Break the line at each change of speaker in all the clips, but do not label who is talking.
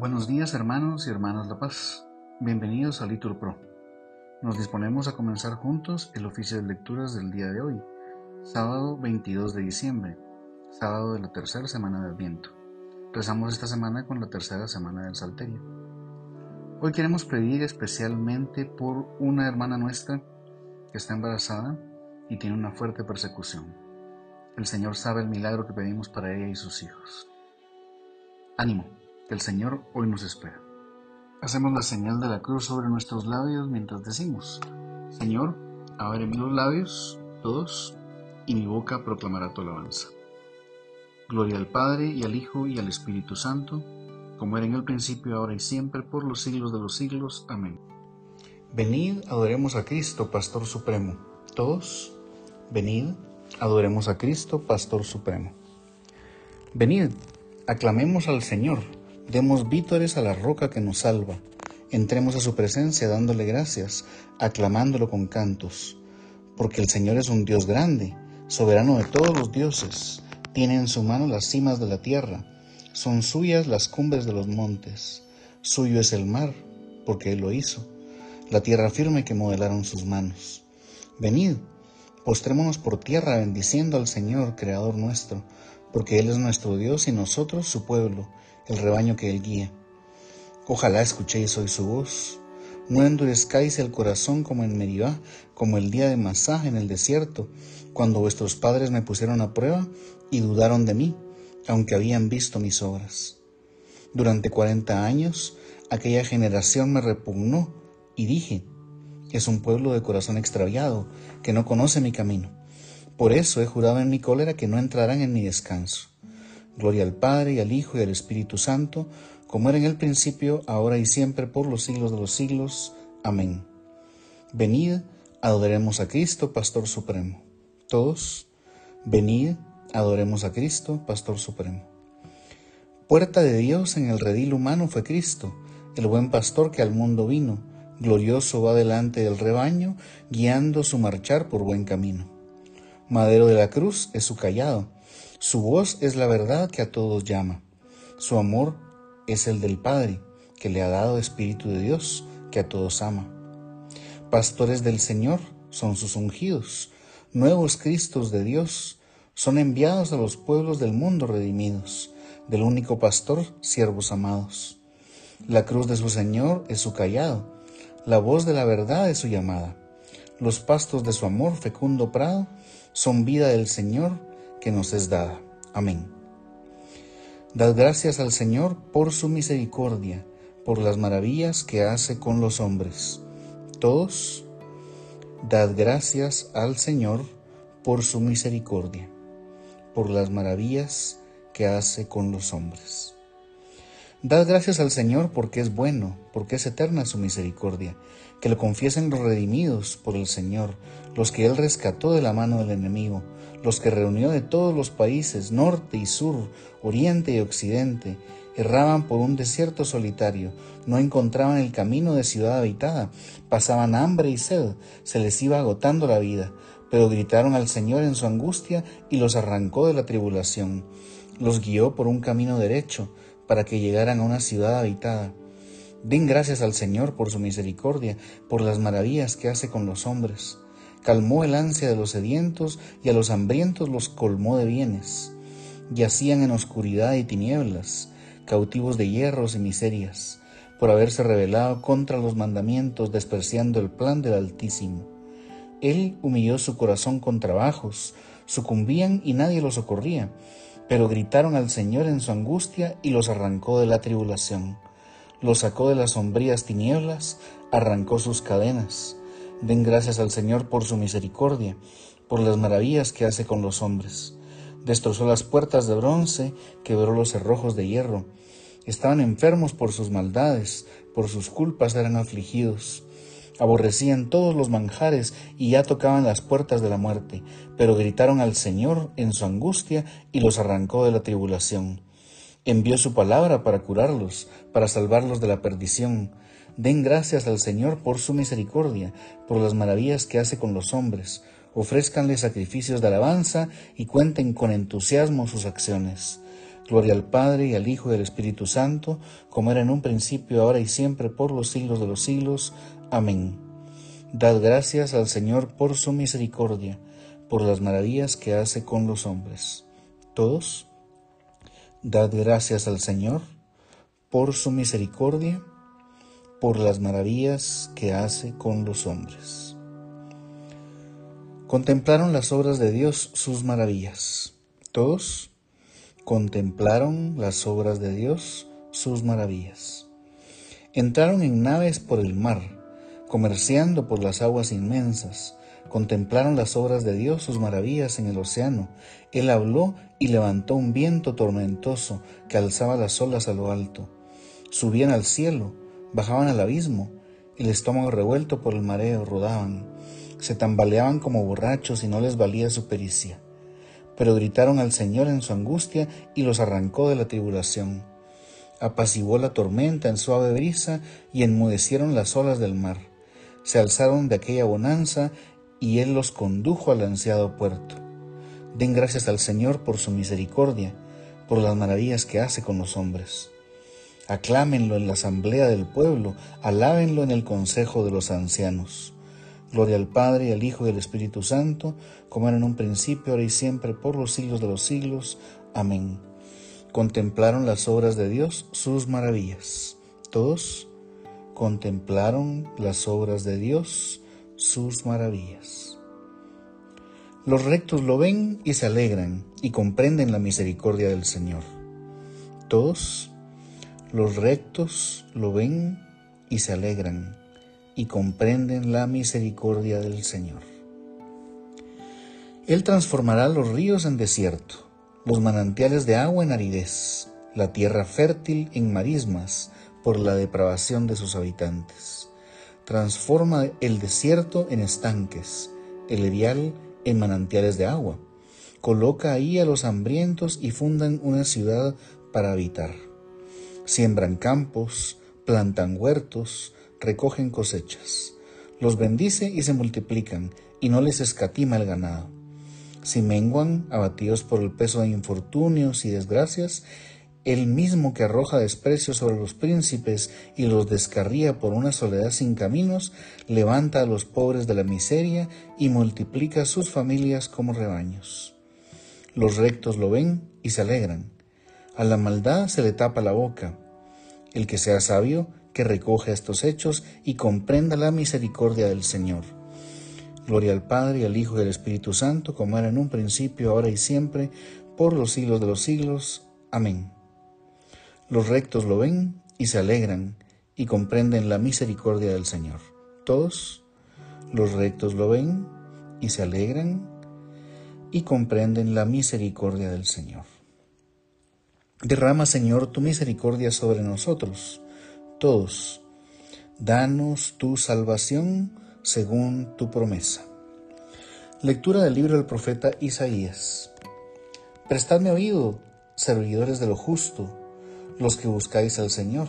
Buenos días hermanos y hermanas La Paz. Bienvenidos a Litur Pro. Nos disponemos a comenzar juntos el oficio de lecturas del día de hoy, sábado 22 de diciembre, sábado de la tercera semana de Adviento. Rezamos esta semana con la tercera semana del Salterio. Hoy queremos pedir especialmente por una hermana nuestra que está embarazada y tiene una fuerte persecución. El Señor sabe el milagro que pedimos para ella y sus hijos. Ánimo el Señor hoy nos espera. Hacemos la señal de la cruz sobre nuestros labios mientras decimos, Señor, abre mis labios, todos, y mi boca proclamará tu alabanza. Gloria al Padre, y al Hijo, y al Espíritu Santo, como era en el principio, ahora y siempre, por los siglos de los siglos. Amén. Venid, adoremos a Cristo, Pastor Supremo. Todos, venid, adoremos a Cristo, Pastor Supremo. Venid, aclamemos al Señor Demos vítores a la roca que nos salva. Entremos a su presencia dándole gracias, aclamándolo con cantos. Porque el Señor es un Dios grande, soberano de todos los dioses. Tiene en su mano las cimas de la tierra. Son suyas las cumbres de los montes. Suyo es el mar, porque Él lo hizo. La tierra firme que modelaron sus manos. Venid, postrémonos por tierra bendiciendo al Señor, Creador nuestro, porque Él es nuestro Dios y nosotros su pueblo el rebaño que él guía. Ojalá escuchéis hoy su voz. No endurezcáis el corazón como en Meribá, como el día de Masá en el desierto, cuando vuestros padres me pusieron a prueba y dudaron de mí, aunque habían visto mis obras. Durante cuarenta años aquella generación me repugnó y dije, es un pueblo de corazón extraviado, que no conoce mi camino. Por eso he jurado en mi cólera que no entrarán en mi descanso. Gloria al Padre y al Hijo y al Espíritu Santo, como era en el principio, ahora y siempre, por los siglos de los siglos. Amén. Venid, adoremos a Cristo, Pastor Supremo. Todos, venid, adoremos a Cristo, Pastor Supremo. Puerta de Dios en el redil humano fue Cristo, el buen pastor que al mundo vino, glorioso va delante del rebaño, guiando su marchar por buen camino. Madero de la cruz es su callado, su voz es la verdad que a todos llama. Su amor es el del Padre, que le ha dado Espíritu de Dios, que a todos ama. Pastores del Señor son sus ungidos, nuevos Cristos de Dios, son enviados a los pueblos del mundo redimidos, del único pastor, siervos amados. La cruz de su Señor es su callado, la voz de la verdad es su llamada. Los pastos de su amor, fecundo prado, son vida del Señor, que nos es dada. Amén. Dad gracias al Señor por su misericordia, por las maravillas que hace con los hombres. Todos, dad gracias al Señor por su misericordia, por las maravillas que hace con los hombres. Dad gracias al Señor porque es bueno, porque es eterna su misericordia. Que lo confiesen los redimidos por el Señor, los que Él rescató de la mano del enemigo, los que reunió de todos los países, norte y sur, oriente y occidente. Erraban por un desierto solitario, no encontraban el camino de ciudad habitada, pasaban hambre y sed, se les iba agotando la vida, pero gritaron al Señor en su angustia y los arrancó de la tribulación. Los guió por un camino derecho, para que llegaran a una ciudad habitada. Den gracias al Señor por su misericordia, por las maravillas que hace con los hombres. Calmó el ansia de los sedientos y a los hambrientos los colmó de bienes. Yacían en oscuridad y tinieblas, cautivos de hierros y miserias, por haberse rebelado contra los mandamientos, despreciando el plan del Altísimo. Él humilló su corazón con trabajos, sucumbían y nadie los socorría pero gritaron al Señor en su angustia y los arrancó de la tribulación. Los sacó de las sombrías tinieblas, arrancó sus cadenas. Den gracias al Señor por su misericordia, por las maravillas que hace con los hombres. Destrozó las puertas de bronce, quebró los cerrojos de hierro. Estaban enfermos por sus maldades, por sus culpas eran afligidos aborrecían todos los manjares y ya tocaban las puertas de la muerte, pero gritaron al Señor en su angustia y los arrancó de la tribulación. Envió su palabra para curarlos, para salvarlos de la perdición. Den gracias al Señor por su misericordia, por las maravillas que hace con los hombres. Ofrézcanle sacrificios de alabanza y cuenten con entusiasmo sus acciones. Gloria al Padre y al Hijo y al Espíritu Santo, como era en un principio, ahora y siempre, por los siglos de los siglos. Amén. Dad gracias al Señor por su misericordia, por las maravillas que hace con los hombres. Todos, dad gracias al Señor por su misericordia, por las maravillas que hace con los hombres. Contemplaron las obras de Dios, sus maravillas. Todos contemplaron las obras de Dios, sus maravillas. Entraron en naves por el mar, comerciando por las aguas inmensas. Contemplaron las obras de Dios, sus maravillas en el océano. Él habló y levantó un viento tormentoso que alzaba las olas a lo alto. Subían al cielo bajaban al abismo, el estómago revuelto por el mareo, rodaban, se tambaleaban como borrachos y no les valía su pericia. Pero gritaron al Señor en su angustia y los arrancó de la tribulación. Apaciguó la tormenta en suave brisa y enmudecieron las olas del mar. Se alzaron de aquella bonanza y Él los condujo al ansiado puerto. Den gracias al Señor por su misericordia, por las maravillas que hace con los hombres. Aclámenlo en la asamblea del pueblo, alábenlo en el consejo de los ancianos. Gloria al Padre, al Hijo y al Espíritu Santo, como era en un principio, ahora y siempre, por los siglos de los siglos. Amén. Contemplaron las obras de Dios, sus maravillas. Todos contemplaron las obras de Dios, sus maravillas. Los rectos lo ven y se alegran y comprenden la misericordia del Señor. Todos los rectos lo ven y se alegran y comprenden la misericordia del Señor. Él transformará los ríos en desierto, los manantiales de agua en aridez, la tierra fértil en marismas por la depravación de sus habitantes. Transforma el desierto en estanques, el erial en manantiales de agua. Coloca ahí a los hambrientos y fundan una ciudad para habitar siembran campos, plantan huertos, recogen cosechas. Los bendice y se multiplican, y no les escatima el ganado. Si menguan, abatidos por el peso de infortunios y desgracias, el mismo que arroja desprecio sobre los príncipes y los descarría por una soledad sin caminos, levanta a los pobres de la miseria y multiplica sus familias como rebaños. Los rectos lo ven y se alegran a la maldad se le tapa la boca. El que sea sabio, que recoja estos hechos y comprenda la misericordia del Señor. Gloria al Padre, al Hijo y al Espíritu Santo, como era en un principio, ahora y siempre, por los siglos de los siglos. Amén. Los rectos lo ven y se alegran y comprenden la misericordia del Señor. Todos los rectos lo ven y se alegran y comprenden la misericordia del Señor. Derrama, Señor, tu misericordia sobre nosotros, todos. Danos tu salvación según tu promesa. Lectura del libro del profeta Isaías. Prestadme oído, servidores de lo justo, los que buscáis al Señor.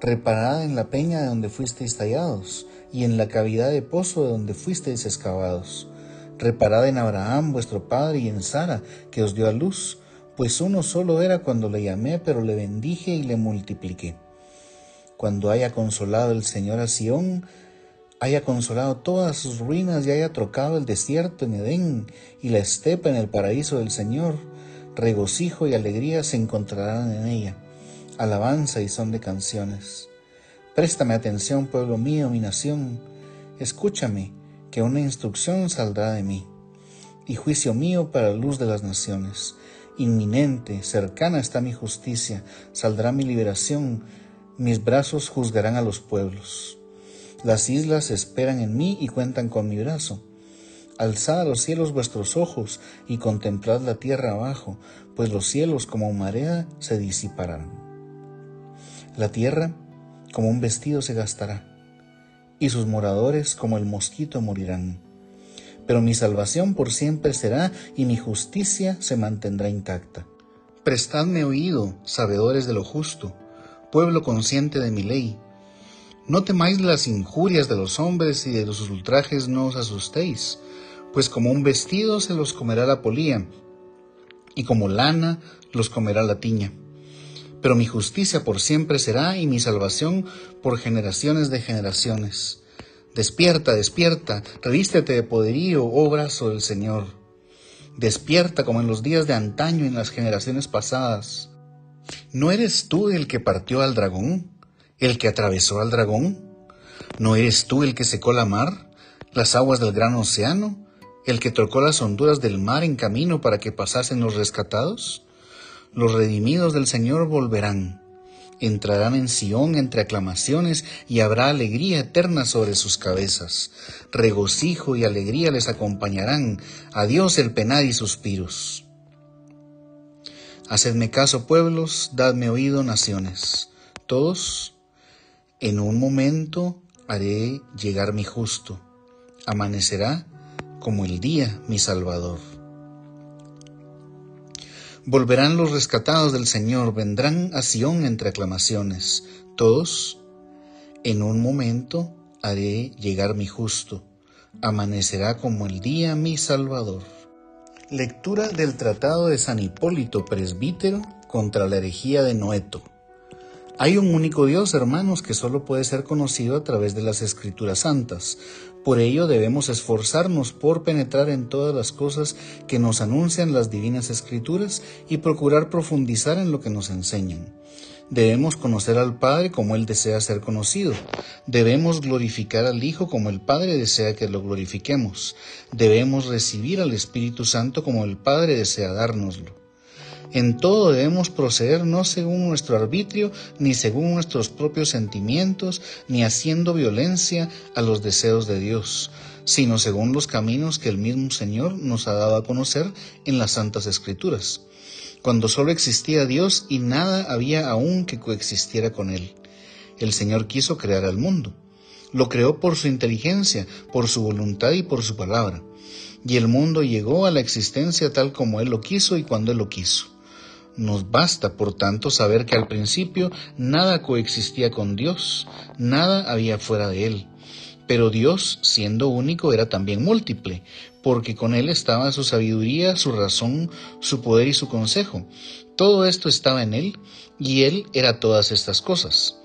Reparad en la peña de donde fuisteis tallados, y en la cavidad de pozo de donde fuisteis excavados. Reparad en Abraham vuestro padre y en Sara, que os dio a luz pues uno solo era cuando le llamé, pero le bendije y le multipliqué. Cuando haya consolado el Señor a Sión, haya consolado todas sus ruinas y haya trocado el desierto en Edén y la estepa en el paraíso del Señor, regocijo y alegría se encontrarán en ella, alabanza y son de canciones. Préstame atención, pueblo mío, mi nación, escúchame, que una instrucción saldrá de mí, y juicio mío para la luz de las naciones inminente, cercana está mi justicia, saldrá mi liberación, mis brazos juzgarán a los pueblos. Las islas esperan en mí y cuentan con mi brazo. Alzad a los cielos vuestros ojos y contemplad la tierra abajo, pues los cielos como marea se disiparán. La tierra como un vestido se gastará, y sus moradores como el mosquito morirán pero mi salvación por siempre será y mi justicia se mantendrá intacta. Prestadme oído, sabedores de lo justo, pueblo consciente de mi ley. No temáis las injurias de los hombres y de los ultrajes no os asustéis, pues como un vestido se los comerá la polía, y como lana los comerá la tiña. Pero mi justicia por siempre será y mi salvación por generaciones de generaciones. Despierta, despierta, revístete de poderío, oh del Señor. Despierta como en los días de antaño en las generaciones pasadas. ¿No eres tú el que partió al dragón? ¿El que atravesó al dragón? ¿No eres tú el que secó la mar, las aguas del gran océano? ¿El que tocó las honduras del mar en camino para que pasasen los rescatados? Los redimidos del Señor volverán entrarán en Sión entre aclamaciones y habrá alegría eterna sobre sus cabezas. Regocijo y alegría les acompañarán. Adiós el penar y suspiros. Hacedme caso, pueblos, dadme oído, naciones. Todos, en un momento haré llegar mi justo. Amanecerá como el día mi Salvador. Volverán los rescatados del Señor, vendrán a Sión entre aclamaciones. Todos, en un momento, haré llegar mi justo. Amanecerá como el día mi Salvador. Lectura del Tratado de San Hipólito Presbítero contra la herejía de Noeto. Hay un único Dios, hermanos, que solo puede ser conocido a través de las Escrituras Santas. Por ello debemos esforzarnos por penetrar en todas las cosas que nos anuncian las divinas escrituras y procurar profundizar en lo que nos enseñan. Debemos conocer al Padre como Él desea ser conocido. Debemos glorificar al Hijo como el Padre desea que lo glorifiquemos. Debemos recibir al Espíritu Santo como el Padre desea dárnoslo. En todo debemos proceder no según nuestro arbitrio, ni según nuestros propios sentimientos, ni haciendo violencia a los deseos de Dios, sino según los caminos que el mismo Señor nos ha dado a conocer en las Santas Escrituras, cuando solo existía Dios y nada había aún que coexistiera con Él. El Señor quiso crear al mundo. Lo creó por su inteligencia, por su voluntad y por su palabra. Y el mundo llegó a la existencia tal como Él lo quiso y cuando Él lo quiso. Nos basta, por tanto, saber que al principio nada coexistía con Dios, nada había fuera de Él. Pero Dios, siendo único, era también múltiple, porque con Él estaba su sabiduría, su razón, su poder y su consejo. Todo esto estaba en Él, y Él era todas estas cosas.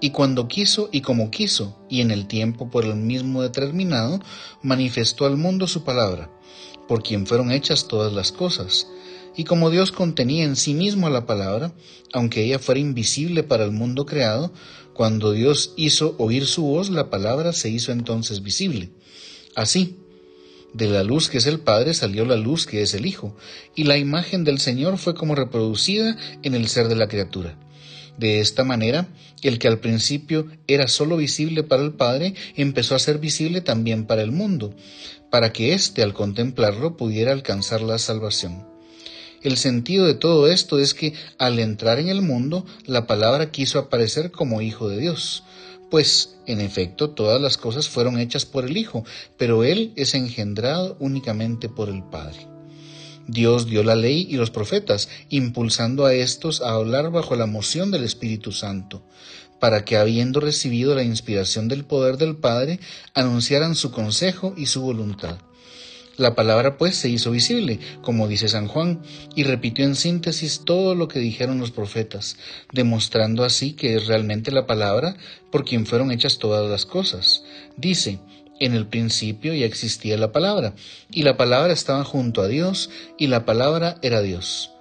Y cuando quiso y como quiso, y en el tiempo por el mismo determinado, manifestó al mundo su palabra, por quien fueron hechas todas las cosas y como Dios contenía en sí mismo la palabra, aunque ella fuera invisible para el mundo creado, cuando Dios hizo oír su voz, la palabra se hizo entonces visible. Así, de la luz que es el Padre salió la luz que es el Hijo, y la imagen del Señor fue como reproducida en el ser de la criatura. De esta manera, el que al principio era sólo visible para el Padre, empezó a ser visible también para el mundo, para que éste al contemplarlo pudiera alcanzar la salvación. El sentido de todo esto es que al entrar en el mundo, la palabra quiso aparecer como Hijo de Dios, pues en efecto todas las cosas fueron hechas por el Hijo, pero Él es engendrado únicamente por el Padre. Dios dio la ley y los profetas, impulsando a estos a hablar bajo la moción del Espíritu Santo, para que habiendo recibido la inspiración del poder del Padre, anunciaran su consejo y su voluntad. La palabra pues se hizo visible, como dice San Juan, y repitió en síntesis todo lo que dijeron los profetas, demostrando así que es realmente la palabra por quien fueron hechas todas las cosas. Dice, en el principio ya existía la palabra, y la palabra estaba junto a Dios, y la palabra era Dios.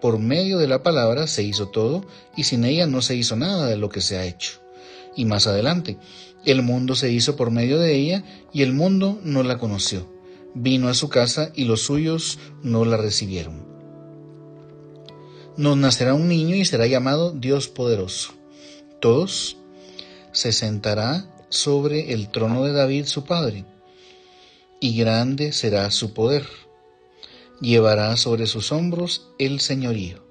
Por medio de la palabra se hizo todo, y sin ella no se hizo nada de lo que se ha hecho. Y más adelante, el mundo se hizo por medio de ella, y el mundo no la conoció vino a su casa y los suyos no la recibieron. Nos nacerá un niño y será llamado Dios poderoso. Todos se sentará sobre el trono de David su padre, y grande será su poder. Llevará sobre sus hombros el señorío.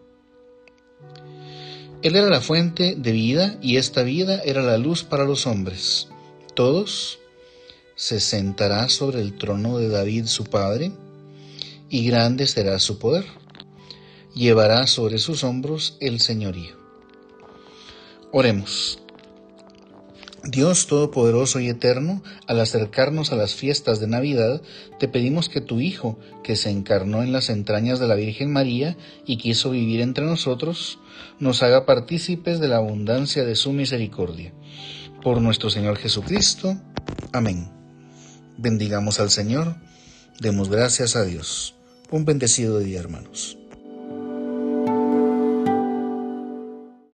Él era la fuente de vida y esta vida era la luz para los hombres. Todos se sentará sobre el trono de David su padre, y grande será su poder. Llevará sobre sus hombros el señorío. Oremos. Dios Todopoderoso y Eterno, al acercarnos a las fiestas de Navidad, te pedimos que tu Hijo, que se encarnó en las entrañas de la Virgen María y quiso vivir entre nosotros, nos haga partícipes de la abundancia de su misericordia. Por nuestro Señor Jesucristo. Amén. Bendigamos al Señor, demos gracias a Dios. Un bendecido día, hermanos.